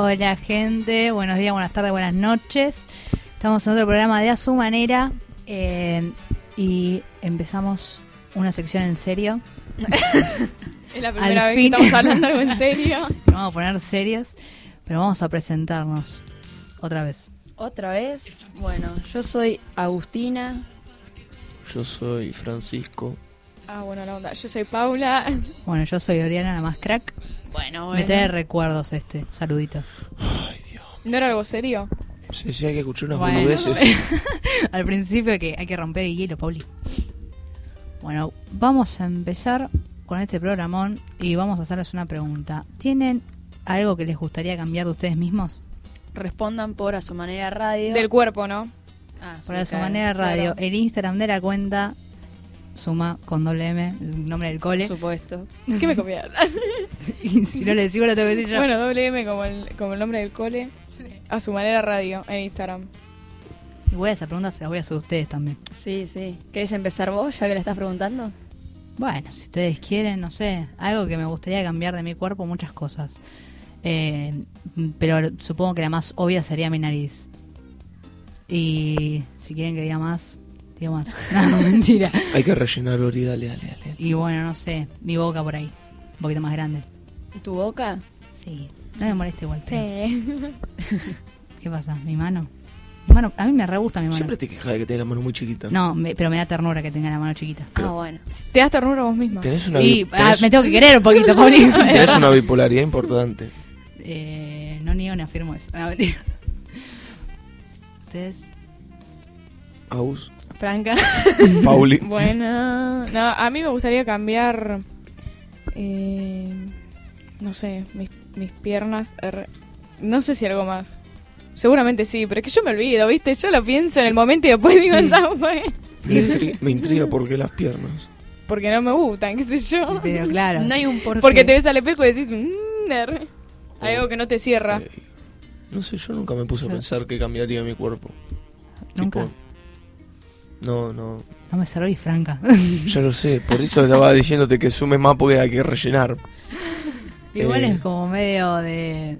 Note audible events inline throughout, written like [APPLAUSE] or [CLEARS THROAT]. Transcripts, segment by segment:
Hola gente, buenos días, buenas tardes, buenas noches. Estamos en otro programa de A Su Manera eh, y empezamos una sección en serio. [LAUGHS] Es la primera Al vez fin. que estamos hablando algo en serio. [LAUGHS] Nos vamos a poner serios, pero vamos a presentarnos otra vez. Otra vez, bueno, yo soy Agustina. Yo soy Francisco. Ah, bueno, la onda. Yo soy Paula. Bueno, yo soy Oriana, la más crack. Bueno, Me trae recuerdos este, saludito. Ay, Dios. ¿No era algo serio? Sí, sí, hay que escuchar unas Bueno. boludeces. [LAUGHS] Al principio hay que, hay que romper el hielo, Pauli. Bueno, vamos a empezar con este programón y vamos a hacerles una pregunta. ¿Tienen algo que les gustaría cambiar de ustedes mismos? Respondan por a su manera radio. Del cuerpo, ¿no? Ah, sí, Por su claro, manera radio. claro. El Instagram de la cuenta suma con doble M, el nombre del Por cole. supuesto. ¿Qué me copias? [LAUGHS] Y si no le decimos lo tengo que decir yo. bueno, doble M como el, como el nombre del cole. A su manera radio en Instagram. Igual esa pregunta se la voy a hacer a ustedes también. Sí, sí. ¿Querés empezar vos, ya que le estás preguntando? Bueno, si ustedes quieren, no sé, algo que me gustaría cambiar de mi cuerpo, muchas cosas. Eh, pero supongo que la más obvia sería mi nariz. Y si quieren que diga más, digo más. [LAUGHS] No, mentira. hay que rellenar, Ori, dale, dale, dale. Y bueno, no sé, mi boca por ahí, un poquito más grande. ¿Tu boca? Sí, no me molesta igual. Sí. [LAUGHS] ¿Qué pasa? ¿Mi mano? Mi mano, a mí me re gusta mi mano. Siempre te quejas de que tenés la mano muy chiquita. No, me- pero me da ternura que tenga la mano chiquita. Pero- Ah, bueno. Te das ternura vos misma. Tenés una, ah, tenés- me tengo que querer un poquito, Paulino. [LAUGHS] tenés una bipolaridad importante. Eh, no niego ni afirmo eso. No, mentira. ¿Ustedes? Aus, Franca. [LAUGHS] Pauli. Bueno, no, a mí me gustaría cambiar, eh, no sé, mis, mis piernas. er, No sé si algo más. Seguramente sí, pero es que yo me olvido, ¿viste? Yo lo pienso en el momento y después digo, Sí. ya fue. Me, intri- me intriga por qué las piernas. Porque no me gustan, qué sé yo. Pero claro. No hay un porqué. Porque te ves al espejo y decís, "Mm, er". hay algo que no te cierra. Eh, no sé, yo nunca me puse a pensar que cambiaría mi cuerpo. Nunca. Tipo, no, no. No me cerró y franca. [LAUGHS] Ya lo sé, por eso estaba diciéndote que sumes más porque hay que rellenar. Igual Eh. es como medio de,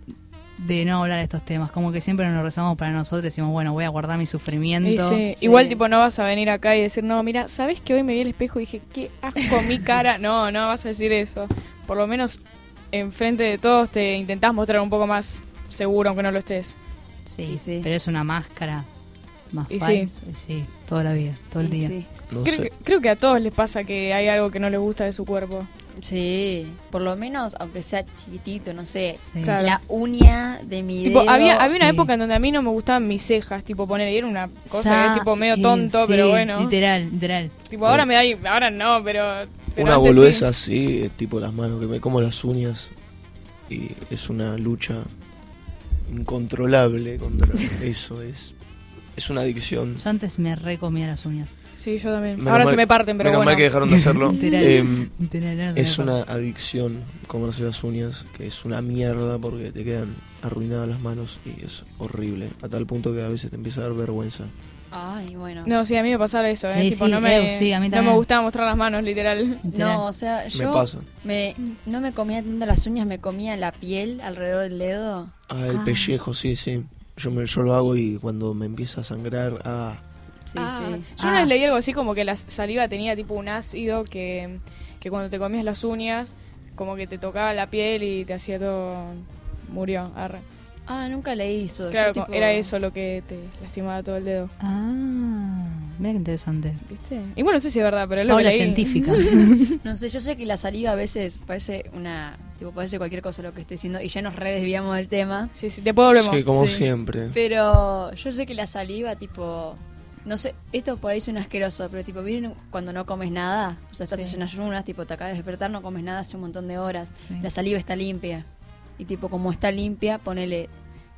de no hablar de estos temas. Como que siempre nos rezamos para nosotros y decimos, bueno, voy a guardar mi sufrimiento. Y sí, Sí. Igual tipo no vas a venir acá y decir, no, mira, ¿sabes que hoy me vi al espejo y dije, qué asco mi cara? No, no vas a decir eso. Por lo menos enfrente de todos te intentás mostrar un poco más seguro, aunque no lo estés. Sí, sí. pero es una máscara más Y. Y sí, toda la vida, todo el día. Sí. No Creo que, creo que a todos les pasa que hay algo que no les gusta de su cuerpo. Sí, por lo menos, aunque sea chiquitito, no sé. Sí. Claro. La uña de mi Tipo, dedo. había, había una época en donde a mí no me gustaban mis cejas, tipo poner, y era una cosa Sa- que es tipo medio tonto, sí, pero bueno. Literal, literal. Tipo, ahora me da, ahora no, pero... pero Una boludez sí. así, eh, tipo las manos, que me como las uñas. Y es una lucha incontrolable contra eso. Es, es una adicción. Yo antes me recomía las uñas. Sí, yo también. Menos ahora mal- se me parten, pero Menos bueno. mal que dejaron de hacerlo. [LAUGHS] Literal. Literal, no se es me una adicción comerse las uñas, que es una mierda porque te quedan arruinadas las manos y es horrible. A tal punto que a veces te empieza a dar vergüenza. Ay, bueno. No, sí, a mí me pasaba eso, ¿eh? Sí, tipo, sí, no, me, sí, a mí no me gustaba mostrar las manos, literal. Literal. No, o sea, yo Me pasa. me- no me comía tanto las uñas, me comía la piel alrededor del dedo. Ah, el Ah. pellejo, sí, sí. Yo, me, yo lo hago y cuando me empieza a sangrar, ah, Sí, Ah, sí. Yo una Ah. vez leí algo así como que la saliva tenía tipo un ácido que, que cuando te comías las uñas, como que te tocaba la piel y te hacía todo... Murió. arre. Ah, nunca leí eso. Claro, Yo, como- tipo- era eso lo que te lastimaba todo el dedo. Ah, mira qué interesante. ¿Viste? Y bueno, no sé si es verdad, pero es lo Paula que leí. científica. [LAUGHS] No sé, yo sé que la saliva a veces parece una. Tipo, parece cualquier cosa lo que estoy diciendo y ya nos redesviamos del tema. Sí, sí, después volvemos. sí, como Sí. siempre. Pero yo sé que la saliva, tipo. No sé, esto por ahí suena asqueroso, pero tipo, ¿vienen cuando no comes nada? O sea, estás Sí. en ayunas, tipo, te acabas de despertar, no comes nada hace un montón de horas. Sí. La saliva está limpia. Y tipo, como está limpia, ponele.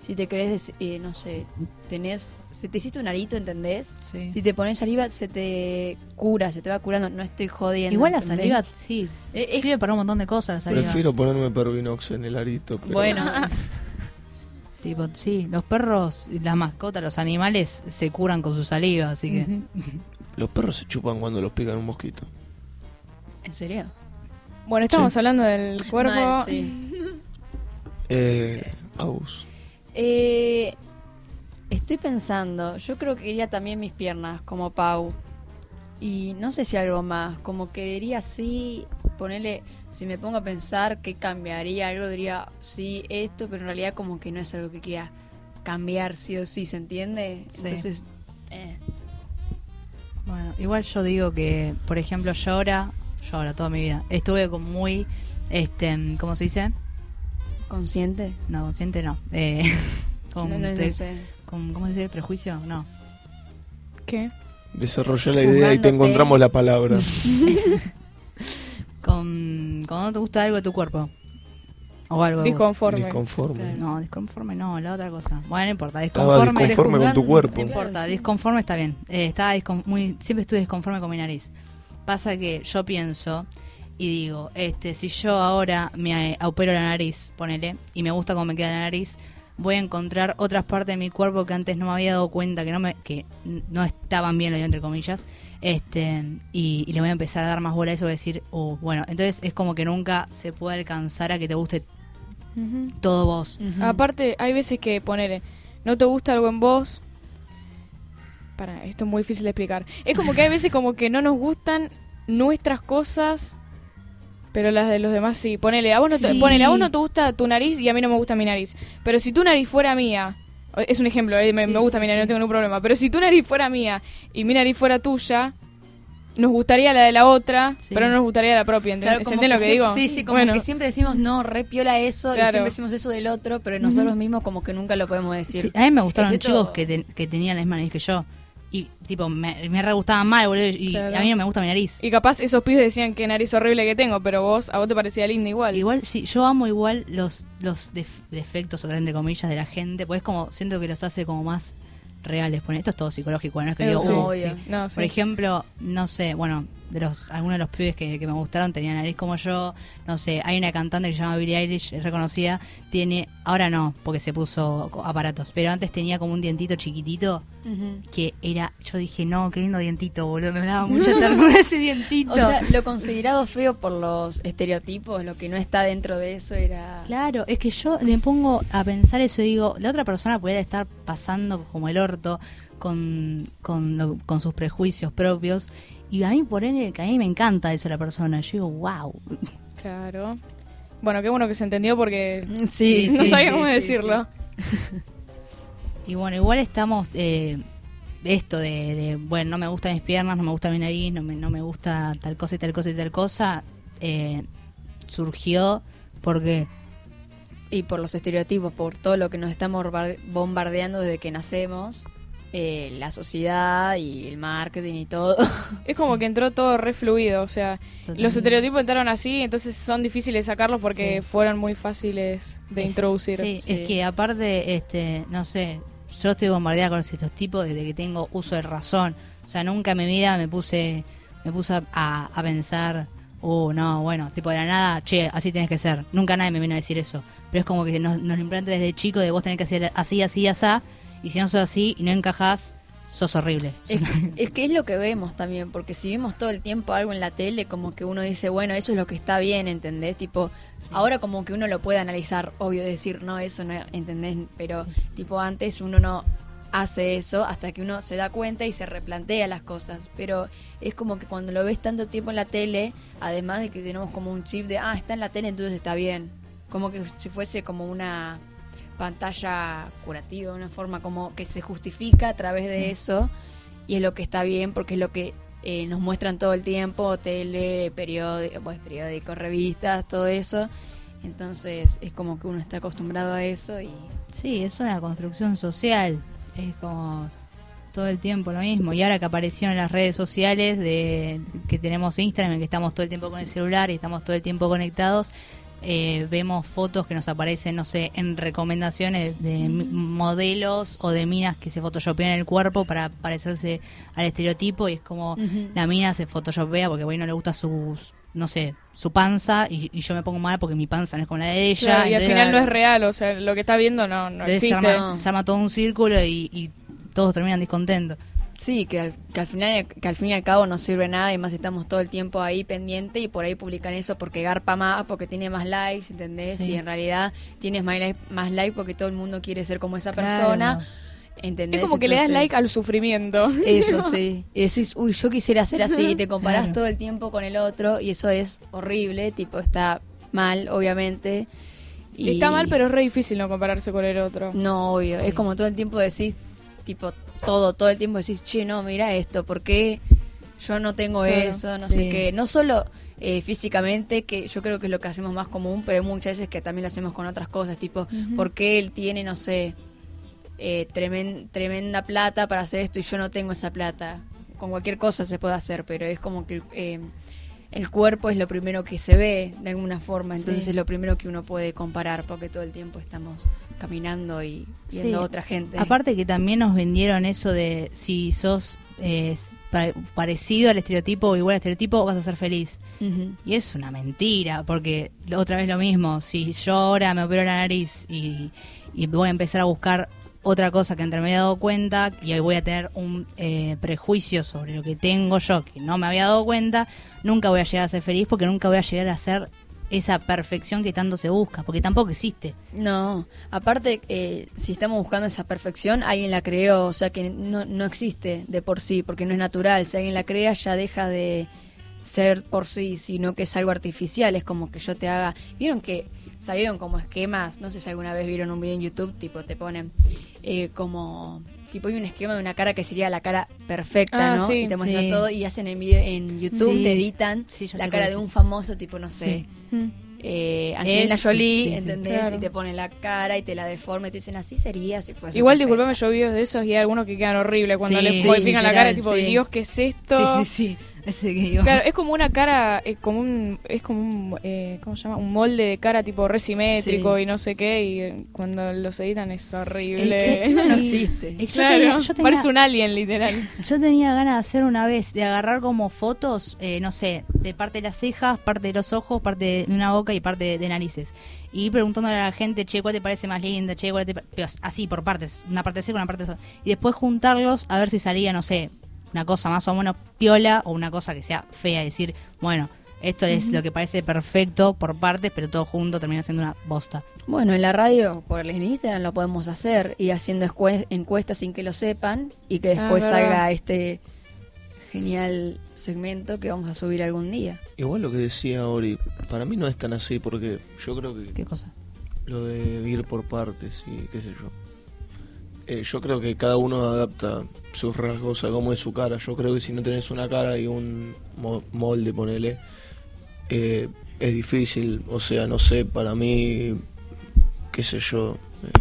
Si te crees, eh, no sé, tenés. Se te hiciste un arito, ¿entendés? Sí. Si te pones saliva, se te cura, se te va curando. No estoy jodiendo. Igual la ¿entendés? saliva, sí, Eh, sirve para un montón de cosas la saliva. Prefiero ponerme pervinox en el arito. pero- Bueno, [LAUGHS] Tipo, sí, los perros, y las mascotas, los animales se curan con su saliva, así que... Los perros se chupan cuando los pican un mosquito. ¿en serio? Bueno, estamos Sí. hablando del cuerpo. Mal, sí. Eh, Agus, Eh, estoy pensando, yo creo que diría también mis piernas, como Pau. Y no sé si algo más, como que diría sí, ponerle, si me pongo a pensar que cambiaría algo, diría sí, esto, pero en realidad como que no es algo que quiera cambiar sí o sí, ¿se entiende? Sí. Entonces, eh, Bueno, igual yo digo que, por ejemplo, yo ahora, yo ahora toda mi vida, estuve con muy, este, ¿cómo se dice? Consciente. No, consciente no. Eh, [LAUGHS] con, No, no, no pre- sé. con- ¿Cómo se dice? ¿Prejuicio? No. ¿Qué? Desarrolla la idea y te encontramos la palabra. [LAUGHS] Con, cuando no te gusta algo de tu cuerpo. O algo. Disconforme. Disconforme. No, disconforme no, la otra cosa. Bueno, no importa. Estaba Disconforme. disconforme con tu cuerpo. No importa, Claro, sí. disconforme está bien. Eh, estaba discon- muy, siempre estuve disconforme con mi nariz. Pasa que yo pienso y digo, este, si yo ahora me opero la nariz, ponele, y me gusta cómo me queda la nariz, voy a encontrar otras partes de mi cuerpo que antes no me había dado cuenta que no me, que no estaban bien, lo digo entre comillas, este, y, y le voy a empezar a dar más bola a eso, voy a decir, oh, bueno, entonces es como que nunca se puede alcanzar a que te guste todo vos. Aparte, hay veces que ponele, no te gusta algo en vos. Para, esto es muy difícil de explicar. Es como que hay veces como que no nos gustan nuestras cosas, pero las de los demás sí. Ponele, a vos no te, Sí. ponele, a vos no te gusta tu nariz y a mí no me gusta mi nariz. Pero si tu nariz fuera mía, es un ejemplo, eh, me, Sí, me gusta sí, mi nariz, sí. no tengo ningún problema. Pero si tu nariz fuera mía y mi nariz fuera tuya, nos gustaría la de la otra, Sí. pero no nos gustaría la propia. ¿ent- Claro, ¿Se como entiende lo que digo? Sí, sí, como Bueno, que siempre decimos, no, re piola eso, y siempre decimos eso del otro, pero nosotros mismos como que nunca lo podemos decir. Sí, a mí me gustaron Excepto- chicos que, te- que tenían la misma nariz que yo. Y, tipo, me, me re gustaban mal, boludo. Y Claro. a mí no me gusta mi nariz. Y capaz esos pibes decían que nariz horrible que tengo, pero vos, a vos te parecía linda igual. Igual, sí, yo amo igual los, los def- defectos, o entre comillas, de la gente. Pues es como, siento que los hace como más reales. Pone, esto es todo psicológico, no es que digo, sí. "Uh, Obvio. sí". No, sí. Por ejemplo, no sé, bueno, de los algunos de los pibes que, que me gustaron tenían nariz como yo. No sé, hay una cantante que se llama Billie Eilish, es reconocida. Tiene, ahora no, porque se puso aparatos, pero antes tenía como un dientito chiquitito que era, yo dije, no, qué lindo dientito, boludo, me daba mucha ternura ese dientito. [LAUGHS] O sea, lo considerado feo por los estereotipos, lo que no está dentro de eso era... Claro, es que yo me pongo a pensar eso y digo, la otra persona pudiera estar pasando como el orto con, con, lo- con sus prejuicios propios y a mí por ende, que a mí me encanta eso la persona, yo digo, wow. Claro. Bueno, qué bueno que se entendió porque [LAUGHS] Sí, no sí, sabía sí, cómo sí, decirlo. [LAUGHS] Y bueno, igual estamos, eh, esto de, de, bueno, no me gustan mis piernas, no me gusta mi nariz, no me, no me gusta tal cosa y tal cosa y tal cosa, eh, surgió porque Y por los estereotipos, por todo lo que nos estamos bar- bombardeando desde que nacemos, eh, la sociedad y el marketing y todo. [LAUGHS] Es como que entró todo re fluido, o sea, los estereotipos entraron así, entonces son difíciles sacarlos porque Sí. fueron muy fáciles de Es- introducir. Sí, Sí. es que aparte, este, no sé, yo estoy bombardeada con estos tipos desde que tengo uso de razón. O sea, nunca en mi vida me puse, me puse a, a pensar, oh, no, bueno, tipo de la nada, che, así tenés que ser. Nunca nadie me vino a decir eso. Pero es como que nos, nos lo implanta desde chico de vos tenés que ser así, así, así. Y si no sos así y no encajás, sos horrible. Es, es que es lo que vemos también, porque si vemos todo el tiempo algo en la tele, como que uno dice, bueno, eso es lo que está bien, ¿entendés? Tipo, ahora como que uno lo puede analizar, obvio, decir, no, eso no, ¿entendés? Pero, tipo, antes uno no hace eso hasta que uno se da cuenta y se replantea las cosas. Pero es como que cuando lo ves tanto tiempo en la tele, además de que tenemos como un chip de, ah, está en la tele, entonces está bien. Como que si fuese como una pantalla curativa, una forma como que se justifica a través de eso y es lo que está bien porque es lo que eh, nos muestran todo el tiempo, tele, periódico, pues, periódicos, revistas, todo eso. Entonces es como que uno está acostumbrado a eso y Sí, es una construcción social. Es como todo el tiempo lo mismo. Y ahora que apareció en las redes sociales de que tenemos Instagram, que estamos todo el tiempo con el celular y estamos todo el tiempo conectados, eh, vemos fotos que nos aparecen, no sé, en recomendaciones de, m- modelos o de minas que se photoshopean el cuerpo para parecerse al estereotipo y es como la mina se photoshopea porque bueno no le gusta su no sé su panza y, y yo me pongo mal porque mi panza no es como la de ella Claro, y al final no es real, o sea, lo que está viendo no, no se existe. arma, se arma todo un círculo y, y todos terminan descontentos. Sí, que al, que al final que al fin y al cabo no sirve nada y más estamos todo el tiempo ahí pendiente y por ahí publican eso porque garpa más, porque tiene más likes, ¿entendés? Sí. Y en realidad tienes más likes más like porque todo el mundo quiere ser como esa Claro. persona, ¿entendés? Es como que le das like al sufrimiento. Eso [LAUGHS] sí. Y decís, uy, yo quisiera ser así y te comparás Claro. todo el tiempo con el otro y eso es horrible, tipo está mal, obviamente. Y Está mal, pero es re difícil no compararse con el otro. No, obvio. Sí. Es como todo el tiempo decís, tipo, todo, todo el tiempo decís, che, no, mira esto, ¿por qué yo no tengo Claro, eso? No sí. sé qué. No solo eh, físicamente, que yo creo que es lo que hacemos más común, pero muchas veces que también lo hacemos con otras cosas, tipo. ¿por qué él tiene, no sé, eh, tremen- tremenda plata para hacer esto y yo no tengo esa plata? Con cualquier cosa se puede hacer, pero es como que eh, el cuerpo es lo primero que se ve de alguna forma, entonces Sí. es lo primero que uno puede comparar, porque todo el tiempo estamos caminando y viendo Sí. a otra gente. Aparte que también nos vendieron eso de si sos eh, pa- parecido al estereotipo o igual al estereotipo, vas a ser feliz. Y es una mentira, porque otra vez lo mismo, si yo ahora me opero la nariz y, y voy a empezar a buscar otra cosa que entre me había dado cuenta y hoy voy a tener un eh, prejuicio sobre lo que tengo yo que no me había dado cuenta, nunca voy a llegar a ser feliz porque nunca voy a llegar a ser esa perfección que tanto se busca, porque tampoco existe. No, aparte, eh, si estamos buscando esa perfección, alguien la creó, o sea que no, no existe de por sí, porque no es natural. Si alguien la crea, ya deja de ser por sí, sino que es algo artificial. Es como que yo te haga. ¿Vieron que salieron como esquemas? No sé si alguna vez vieron un video en YouTube, tipo, te ponen eh, como. Tipo, hay un esquema de una cara que sería la cara perfecta, Ah, ¿no? sí, y te muestran sí. todo y hacen en, video, en YouTube, Sí. te editan la cara de un famoso, tipo, no sé Sí. Mm. eh, Angelina Es- Jolie, sí, sí, ¿entendés? claro. Y te ponen la cara y te la deforma y te dicen así sería si fuese. Igual, perfecta". disculpame, yo vi videos de esos y hay algunos que quedan horribles cuando Sí, le sí, modifican la cara, tipo, sí. Dios, ¿qué es esto? Sí, sí, sí. [LAUGHS] Ese que digo. Claro, es como una cara, es como un, es como un, eh, ¿cómo se llama? Un molde de cara tipo resimétrico Sí. y no sé qué, y eh, cuando los editan es horrible. sí, no existe. [LAUGHS] Es que yo Claro, tenía- yo tenía- parece un alien, literal. [LAUGHS] Yo tenía ganas de hacer una vez, de agarrar como fotos, eh, no sé, de parte de las cejas, parte de los ojos, parte de una boca y parte de, de narices. Y preguntándole a la gente, che, ¿cuál te parece más linda? Che, ¿cuál te pa-?" pero así, por partes, una parte seca, una parte Y después juntarlos a ver si salía, no sé, una cosa más o menos piola o una cosa que sea fea. Decir, bueno, esto es lo que parece perfecto por partes, pero todo junto termina siendo una bosta. Bueno, en la radio, por el Instagram lo podemos hacer y haciendo encuestas sin que lo sepan y que Ah, después salga este genial segmento que vamos a subir algún día. Igual lo que decía Ori, para mí no es tan así porque yo creo que ¿Qué cosa? lo de ir por partes y qué sé yo. Eh, yo creo que cada uno adapta sus rasgos a cómo es su cara. Yo creo que si no tenés una cara y un mo- molde, ponele, eh, es difícil. O sea, no sé, para mí, qué sé yo,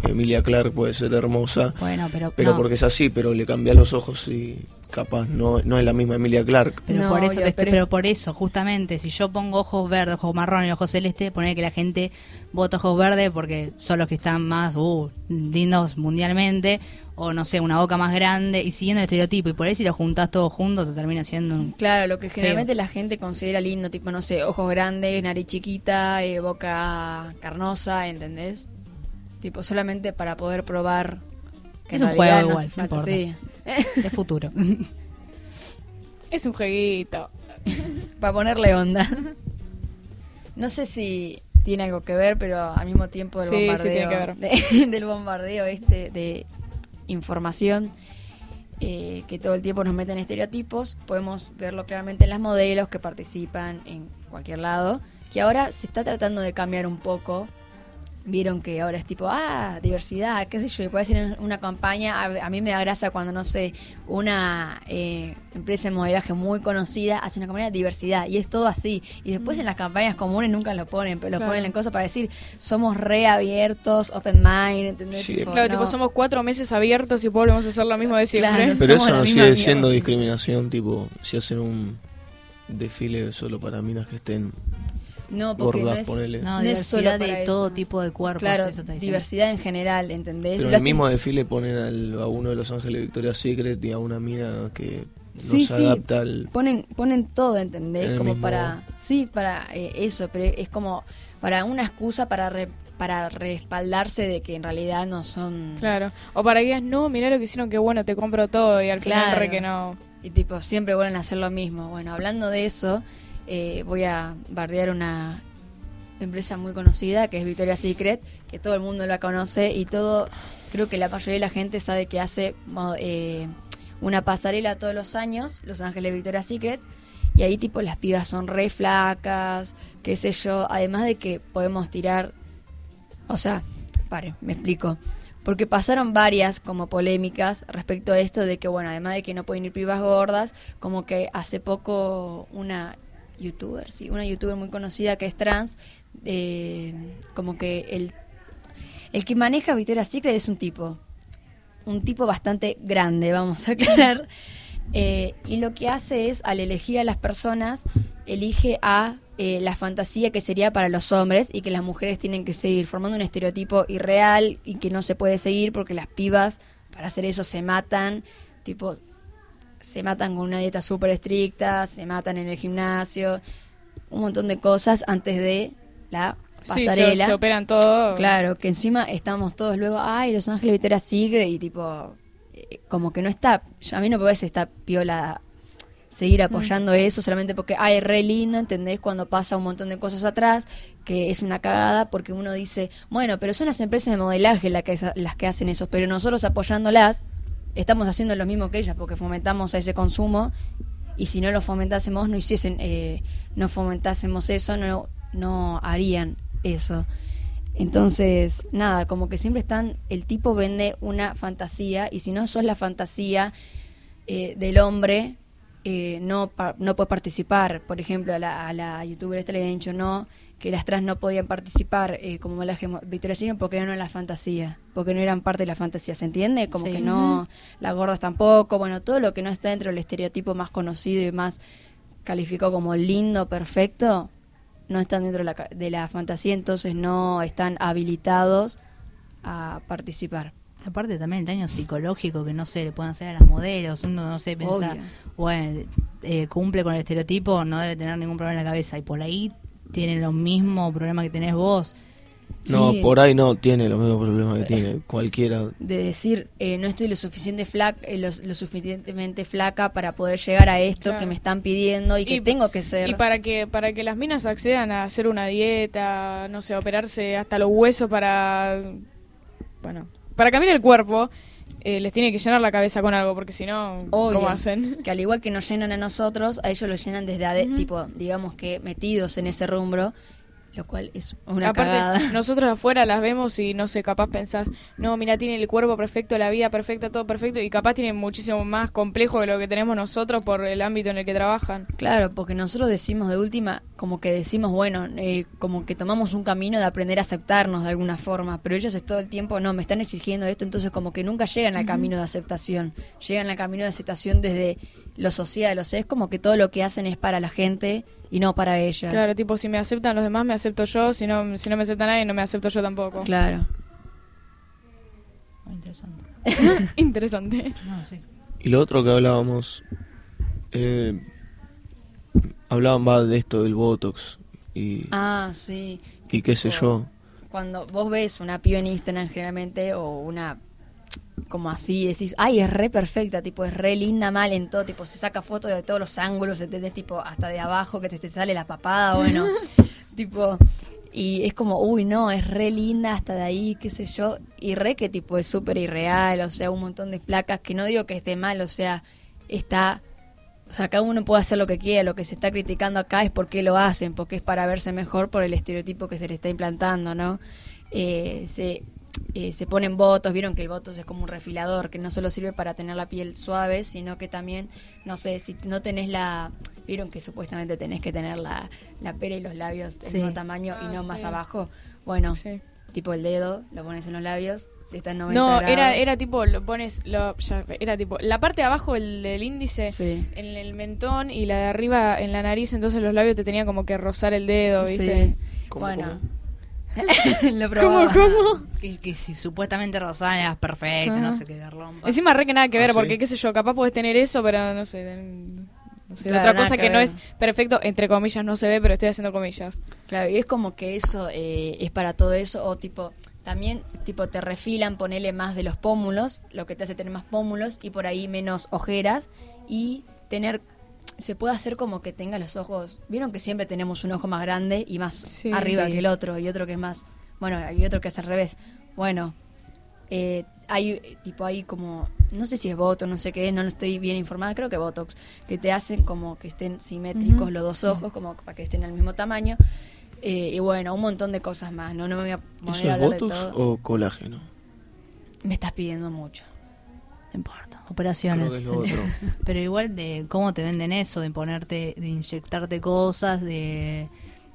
Emilia Clark puede ser hermosa, Bueno, pero. pero no. porque es así, pero le cambias los ojos y capaz no, no es la misma Emilia Clark. Pero No, por eso te pero- pero por eso, justamente, si yo pongo ojos verdes, ojos marrón y ojos celeste, poner que la gente vota ojos verdes porque son los que están más uh, lindos mundialmente, o no sé, una boca más grande, y siguiendo el estereotipo, y por ahí si lo juntás todo junto, te termina siendo un... Claro, lo que generalmente la gente considera lindo, tipo, no sé, ojos grandes, nariz chiquita, eh, boca carnosa, ¿entendés? Tipo, solamente para poder probar que Es un juego no igual, hace no falta, importa. sí. de futuro. [LAUGHS] Es un jueguito. [LAUGHS] para ponerle onda. No sé si tiene algo que ver, pero al mismo tiempo del Sí, sí bombardeo, tiene que ver. de- [LAUGHS] del bombardeo este de información eh, que todo el tiempo nos meten estereotipos, podemos verlo claramente en las modelos que participan en cualquier lado, que ahora se está tratando de cambiar un poco. Vieron que ahora es tipo, ah, diversidad, qué sé yo, y puede ser una campaña, a, a mí me da gracia cuando, no sé, una eh, empresa de modelaje muy conocida hace una campaña de diversidad, y es todo así, y después en las campañas comunes nunca lo ponen, pero lo Claro. ponen en cosas para decir, somos reabiertos, open mind, ¿entendés? Sí, Tipo, Claro, no. tipo, somos cuatro meses abiertos y volvemos a hacer lo mismo de siempre. Claro. Pero eso no sigue siendo discriminación, tipo, si hacen un desfile solo para minas que estén No, porque no es, ponele. No, No es solo de eso. todo tipo de cuerpos. claro, eso diversidad en general, ¿entendés? Pero en el mismo desfile ponen al- a uno de los ángeles Victoria's Secret y a una mina que no Sí, se sí. adapta al... ponen ponen todo En ¿entendés? como mismo- para sí para eh, eso pero es como para una excusa para re- para respaldarse de que en realidad no son... Claro. O para que digas, no, mirá lo que hicieron, que bueno, te compro todo. Y al final Claro. re que no. Y tipo, siempre vuelven a hacer lo mismo. Bueno, hablando de eso, eh, voy a bardear una empresa muy conocida que es Victoria's Secret, que todo el mundo la conoce y todo, creo que la mayoría de la gente sabe que hace eh, una pasarela todos los años, Los Ángeles Victoria's Secret, y ahí tipo las pibas son re flacas, qué sé yo, además de que podemos tirar, o sea, pare, me explico. Porque pasaron varias como polémicas respecto a esto de que, bueno, además de que no pueden ir pibas gordas, como que hace poco una youtuber, sí, una youtuber muy conocida que es trans, eh, como que el, el que maneja Victoria's Secret es un tipo, un tipo bastante grande, vamos a aclarar. [LAUGHS] Eh, y lo que hace es, al elegir a las personas, elige a eh, la fantasía que sería para los hombres y que las mujeres tienen que seguir, formando un estereotipo irreal y que no se puede seguir porque las pibas, para hacer eso, se matan, tipo, se matan con una dieta súper estricta, se matan en el gimnasio, un montón de cosas antes de la Sí, se, pasarela. se operan todo. Claro, que encima estamos todos luego, ay, Los Ángeles Victoria's Secret y tipo, eh, como que no está, a mí no me parece está piola seguir apoyando eso solamente porque, ay, es re lindo, ¿entendés? Cuando pasa un montón de cosas atrás, que es una cagada porque uno dice, bueno, pero son las empresas de modelaje las que, las que hacen eso, pero nosotros apoyándolas estamos haciendo lo mismo que ellas porque fomentamos ese consumo y si no lo fomentásemos, no hiciesen, eh, no fomentásemos eso, no, no harían eso. Entonces, nada, como que siempre están, el tipo vende una fantasía y si no sos la fantasía eh, del hombre, eh, no, no puedes participar. Por ejemplo, a la, a la youtuber esta le habían dicho no, que las trans no podían participar eh, como Victoria's Secret porque no eran la fantasía, porque no eran parte de la fantasía, ¿se entiende? Como Sí. que no, las gordas tampoco, bueno, todo lo que no está dentro del estereotipo más conocido y más calificado como lindo, perfecto, no están dentro de la, de la fantasía, entonces no están habilitados a participar. Aparte también el daño psicológico que no sé, le pueden hacer a las modelos, uno no sé, piensa, Obvio. bueno, eh, cumple con el estereotipo, no debe tener ningún problema en la cabeza y por ahí tiene los mismos problemas que tenés vos. No, Sí. por ahí no tiene los mismos problemas que tiene cualquiera. de decir eh, no estoy lo suficiente flaca, lo, lo suficientemente flaca para poder llegar a esto Claro. que me están pidiendo y que Y- tengo que ser. Y para que para que las minas accedan a hacer una dieta, no sé, operarse hasta los huesos para bueno, para cambiar el cuerpo, eh, les tiene que llenar la cabeza con algo porque si no. ¿cómo hacen? Que al igual que nos llenan a nosotros, a ellos lo llenan desde ade- tipo, digamos que metidos en ese rumbo, lo cual es una Aparte, cagada. [LAUGHS] nosotros afuera las vemos y no sé, capaz pensás, no, mira, tiene el cuerpo perfecto, la vida perfecta, todo perfecto, y capaz tiene muchísimo más complejo de lo que tenemos nosotros por el ámbito en el que trabajan. Claro, porque nosotros decimos de última, como que decimos, bueno, eh, como que tomamos un camino de aprender a aceptarnos de alguna forma, pero ellos es todo el tiempo, no, me están exigiendo esto, entonces como que nunca llegan al camino de aceptación, llegan al camino de aceptación desde lo social, o sea, es como que todo lo que hacen es para la gente y no para ellas. Claro, tipo, si me aceptan los demás, me acepto yo, si no, si no me acepta nadie, no me acepto yo tampoco. Claro. Muy interesante. [LAUGHS] Interesante. No, sí. Y lo otro que hablábamos, eh, hablaban va de esto del Botox y, Ah, sí. y qué sé yo. Cuando vos ves una piba en Instagram generalmente o una como así, decís, ay, es re perfecta, tipo, es re linda mal en todo, tipo, se saca fotos de todos los ángulos, ¿entendés? Tipo, hasta de abajo que te, te sale la papada, bueno, [LAUGHS] tipo, y es como, uy, no, es re linda hasta de ahí, qué sé yo, y re que tipo es súper irreal, o sea, un montón de flacas, que no digo que esté mal, o sea, está o sea, cada uno puede hacer lo que quiera, lo que se está criticando acá es por qué lo hacen, porque es para verse mejor por el estereotipo que se le está implantando, ¿no? Eh, se, eh, se ponen votos, vieron que el voto es como un refilador, que no solo sirve para tener la piel suave, sino que también, no sé, si no tenés la... Vieron que supuestamente tenés que tener la, la pera y los labios del Sí. mismo tamaño y Ah, no más abajo. Bueno, Sí. tipo el dedo, lo pones en los labios, si está en 90 No, grados. era, era tipo, lo pones, lo, ya, era tipo, la parte de abajo del, del índice, Sí. en el mentón y la de arriba en la nariz, entonces los labios te tenían como que rozar el dedo, ¿viste? Sí. ¿Cómo, bueno, ¿Cómo, [LAUGHS] lo probaba. cómo? Que, que si supuestamente Rosana era perfecta, no Ajá. sé qué rompa. Encima re que nada que ver, Ah, ¿sí? porque qué sé yo, capaz podés tener eso, pero no sé, ten- no sé, Claro, otra cosa que que, no es perfecto, entre comillas, no se ve, pero estoy haciendo comillas. Claro, y es como que eso eh, es para todo eso, o tipo, también tipo te refilan, ponerle más de los pómulos, lo que te hace tener más pómulos y por ahí menos ojeras y tener, se puede hacer como que tenga los ojos, vieron que siempre tenemos un ojo más grande y más Sí, arriba sí. que el otro y otro que es más, bueno, y otro que es al revés. Bueno, eh, hay tipo hay como no sé si es Botox, no sé qué no estoy bien informada, creo que Botox, que te hacen como que estén simétricos los dos ojos, como para que estén al mismo tamaño. Eh, y bueno, un montón de cosas más, ¿no? No me voy a poner ¿Eso a es hablar de Botox todo. o colágeno? Me estás pidiendo mucho. No importa. Creo Operaciones. que es lo otro. [LAUGHS] Pero igual de cómo te venden eso, de ponerte, de inyectarte cosas, de,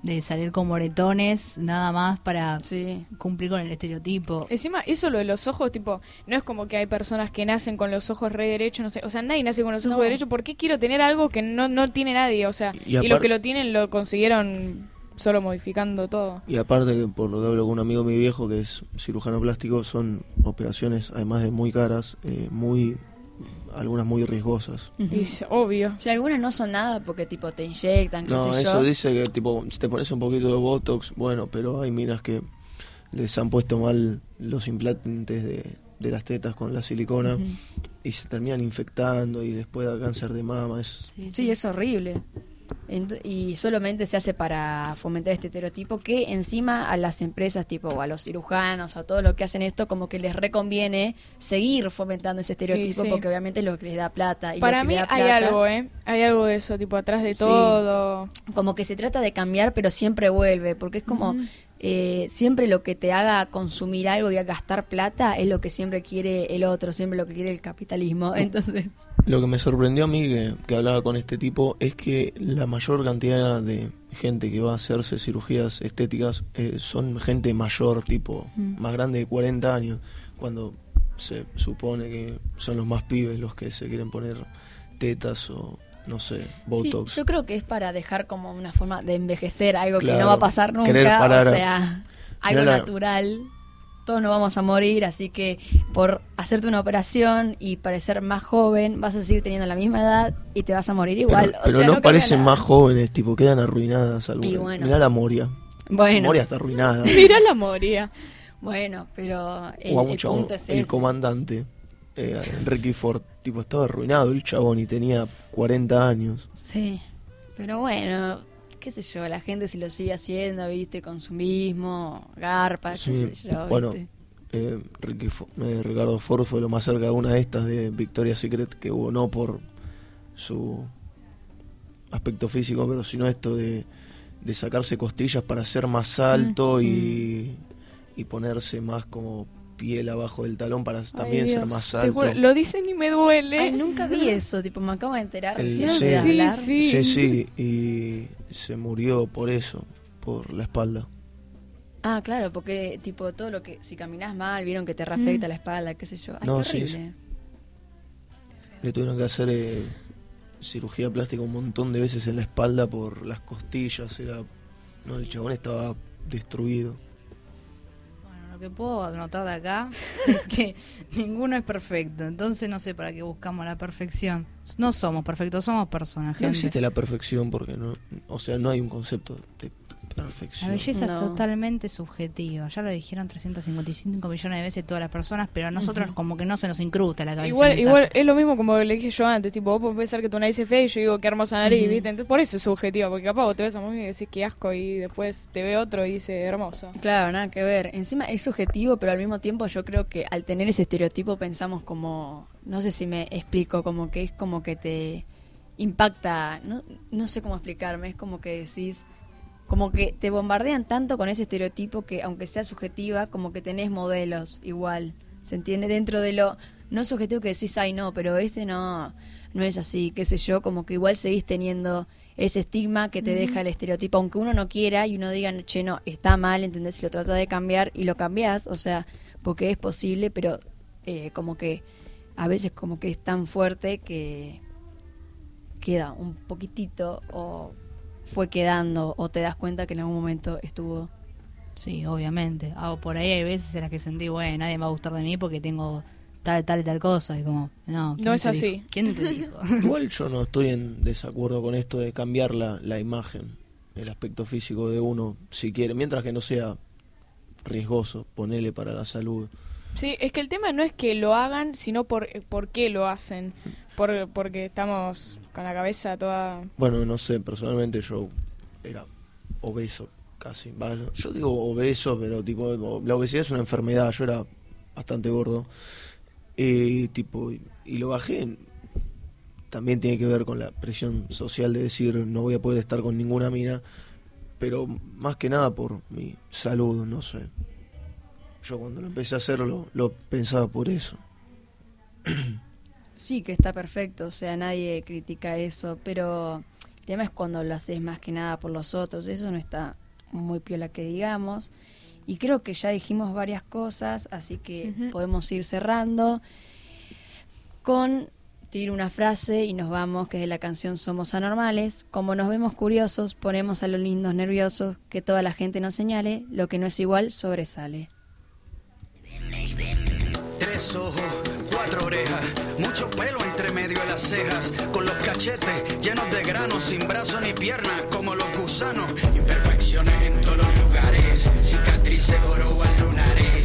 de salir con moretones, nada más para Sí. cumplir con el estereotipo. Encima, eso lo de los ojos, tipo, no es como que hay personas que nacen con los ojos re derechos, no sé, o sea, nadie nace con los ojos No. derechos, ¿por qué quiero tener algo que no, no tiene nadie? O sea, Y y, los que lo tienen lo consiguieron solo modificando todo. Y aparte, que por lo que hablo con un amigo mi viejo que es cirujano plástico, son operaciones, además de muy caras, eh, muy algunas muy riesgosas. Y es obvio. Si algunas no son nada porque tipo te inyectan, qué No, sé eso yo. dice que tipo, si te pones un poquito de Botox, bueno, pero hay minas que les han puesto mal los implantes de, de las tetas con la silicona y se terminan infectando y después da cáncer de mama. Es, Sí, es horrible. Y solamente se hace para fomentar este estereotipo que encima a las empresas tipo o a los cirujanos a todo lo que hacen esto como que les reconviene seguir fomentando ese estereotipo sí. porque obviamente es lo que les da plata y Para mí hay algo, ¿eh? Hay algo de eso, tipo, atrás de Sí. todo. como que se trata de cambiar pero siempre vuelve porque es como eh, siempre lo que te haga consumir algo y a gastar plata es lo que siempre quiere el otro siempre lo que quiere el capitalismo [LAUGHS] entonces Lo que me sorprendió a mí que, que hablaba con este tipo es que la mayor cantidad de gente que va a hacerse cirugías estéticas eh, son gente mayor, tipo Mm. más grande de 40 años, cuando se supone que son los más pibes los que se quieren poner tetas o no sé, botox. Sí, yo creo que es para dejar como una forma de envejecer algo que no va a pasar nunca, parar o sea, algo Mirá la- natural. Todos nos vamos a morir, así que por hacerte una operación y parecer más joven, vas a seguir teniendo la misma edad y te vas a morir pero igual. o pero sea, no, parecen más jóvenes, tipo quedan arruinadas algunas. Bueno. Mirá la Moria. Bueno, Moria está arruinada. [LAUGHS] Mira la moria. bueno, pero el, o el mucho- punto es el ese. comandante eh, Enrique Ford tipo estaba arruinado el chabón y tenía 40 años Sí, pero bueno, qué sé yo, la gente si lo sigue haciendo, viste, consumismo, garpa, Sí, qué sé yo, bueno, viste. eh, Ricky eh, Ricardo Ford fue lo más cerca de una de estas de Victoria's Secret que hubo no por su aspecto físico pero sino esto de, de sacarse costillas para ser más alto y, y ponerse más como piel abajo del talón para también Ay, ser más te alto juro, lo dicen y me duele. Ay, nunca vi [LAUGHS] eso, tipo, me acabo de enterar El- sí. Sí, sí. sí sí y se murió por eso por la espalda Ah, claro, porque tipo todo lo que si caminas mal, vieron que te reafecta Mm. la espalda, qué sé yo. Ay, No, qué sí. Le tuvieron que hacer eh, cirugía plástica un montón de veces en la espalda por las costillas. Era, no, el chabón estaba destruido. Lo que puedo anotar de acá [LAUGHS] es que ninguno es perfecto. Entonces no sé para qué buscamos la perfección. No somos perfectos, somos personas, No existe la perfección porque no, o sea, no hay un concepto de La belleza No. es totalmente subjetiva. Ya lo dijeron 355 millones de veces todas las personas, pero a nosotros como que no se nos incrusta la cabeza. Igual, igual es lo mismo como le dije yo antes, tipo, vos podés pensar que tu nariz es fea y yo digo qué hermosa nariz, Ujú. ¿viste? Entonces por eso es subjetivo, porque capaz vos te ves a mí y decís qué asco y después te ve otro y dice hermoso. Claro, nada que ver. Encima es subjetivo, pero al mismo tiempo yo creo que al tener ese estereotipo pensamos como, no sé si me explico, como que es como que te impacta, no, no sé cómo explicarme, es como que decís, como que te bombardean tanto con ese estereotipo que aunque sea subjetiva, como que tenés modelos igual, ¿se entiende? Dentro de lo no subjetivo que decís, ay no, pero ese no, no es así, qué sé yo, como que igual seguís teniendo ese estigma que te deja el estereotipo, aunque uno no quiera y uno diga, che, no, está mal, ¿entendés? Si lo trata de cambiar y lo cambiás, o sea, porque es posible, pero eh, como que a veces como que es tan fuerte que queda un poquitito o fue quedando o te das cuenta que en algún momento estuvo Sí, obviamente. Ah, por ahí hay veces en las que sentí, bueno, nadie me va a gustar de mí porque tengo tal, tal y tal cosa. Y como, no, ¿quién No es así. dijo? ¿Quién te dijo? [LAUGHS] Igual yo no estoy en desacuerdo con esto de cambiar la, la imagen, el aspecto físico de uno, si quiere, mientras que no sea riesgoso, ponele para la salud. Sí, es que el tema no es que lo hagan, sino por, por qué lo hacen. Por, porque estamos con la cabeza toda... Bueno, no sé, personalmente yo era obeso casi. Yo digo obeso, pero tipo, la obesidad es una enfermedad, yo era bastante gordo. Y tipo, y lo bajé. También tiene que ver con la presión social de decir no voy a poder estar con ninguna mina, pero más que nada por mi salud, no sé. Yo cuando lo empecé a hacerlo, lo pensaba por eso. [CLEARS THROAT] Sí, que está perfecto, o sea, nadie critica eso, pero el tema es cuando lo haces más que nada por los otros, eso no está muy piola que digamos. Y creo que ya dijimos varias cosas, así que podemos ir cerrando con tiro una frase y nos vamos, que es de la canción Somos Anormales. Como nos vemos curiosos, ponemos a los lindos nerviosos, que toda la gente nos señale, lo que no es igual sobresale. Tres ojos, cuatro orejas, mucho pelo entre medio de las cejas, con los cachetes llenos de granos, sin brazos ni piernas, como los gusanos, imperfecciones en todos los lugares, cicatrices jorobas lunares,